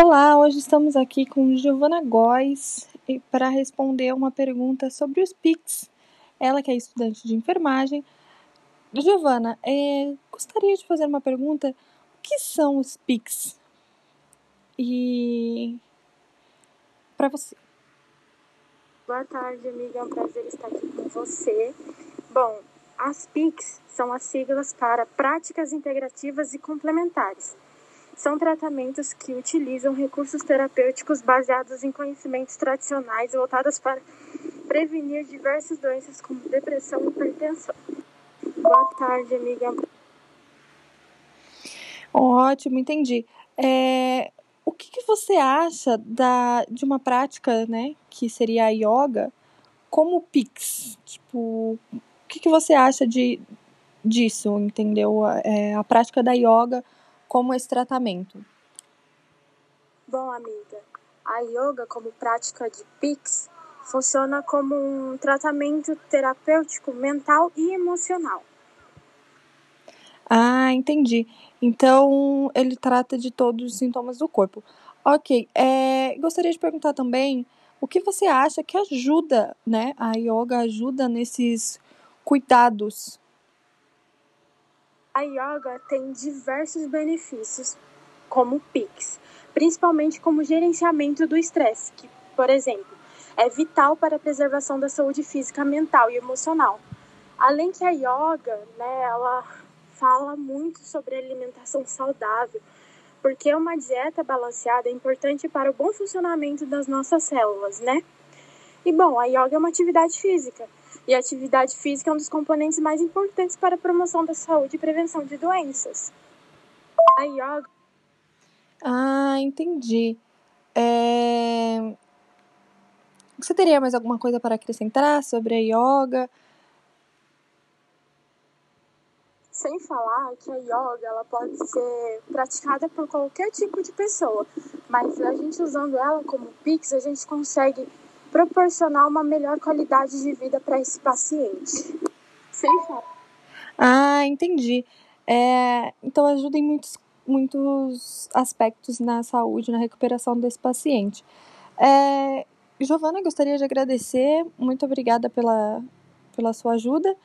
Olá, hoje estamos aqui com Giovana Góes para responder uma pergunta sobre os PICs. Ela que é estudante de enfermagem. Giovana, é, gostaria de fazer uma pergunta. O que são os PICs? E para você. Boa tarde, amiga. É um prazer estar aqui com você. Bom, as PICs são as siglas para Práticas Integrativas e Complementares são tratamentos que utilizam recursos terapêuticos baseados em conhecimentos tradicionais voltados para prevenir diversas doenças como depressão e hipertensão. Boa tarde, amiga. Ótimo, entendi. É, o que, que, você acha da, de uma prática, né, que seria a yoga, como Pix? Tipo, o que, que você acha de, disso, entendeu? É, a prática da yoga como esse tratamento? Bom, amiga, a yoga como prática de PIX funciona como um tratamento terapêutico mental e emocional. Ah, entendi. Então ele trata de todos os sintomas do corpo. Ok. É, gostaria de perguntar também o que você acha que ajuda, né? A yoga ajuda nesses cuidados a yoga tem diversos benefícios, como PIX, principalmente como gerenciamento do estresse, que, por exemplo, é vital para a preservação da saúde física, mental e emocional. Além que a yoga, né, ela fala muito sobre alimentação saudável, porque uma dieta balanceada é importante para o bom funcionamento das nossas células, né? E bom, a yoga é uma atividade física, e a atividade física é um dos componentes mais importantes para a promoção da saúde e prevenção de doenças. A yoga. Ah, entendi. É... Você teria mais alguma coisa para acrescentar sobre a yoga? Sem falar que a yoga ela pode ser praticada por qualquer tipo de pessoa, mas a gente usando ela como Pix, a gente consegue proporcionar uma melhor qualidade de vida para esse paciente. Sem falar. Ah, entendi. É, então ajuda em muitos, muitos aspectos na saúde, na recuperação desse paciente. É, Giovana, gostaria de agradecer. Muito obrigada pela, pela sua ajuda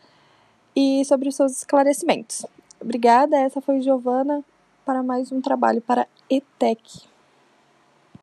e sobre os seus esclarecimentos. Obrigada, essa foi Giovana para mais um trabalho para ETEC.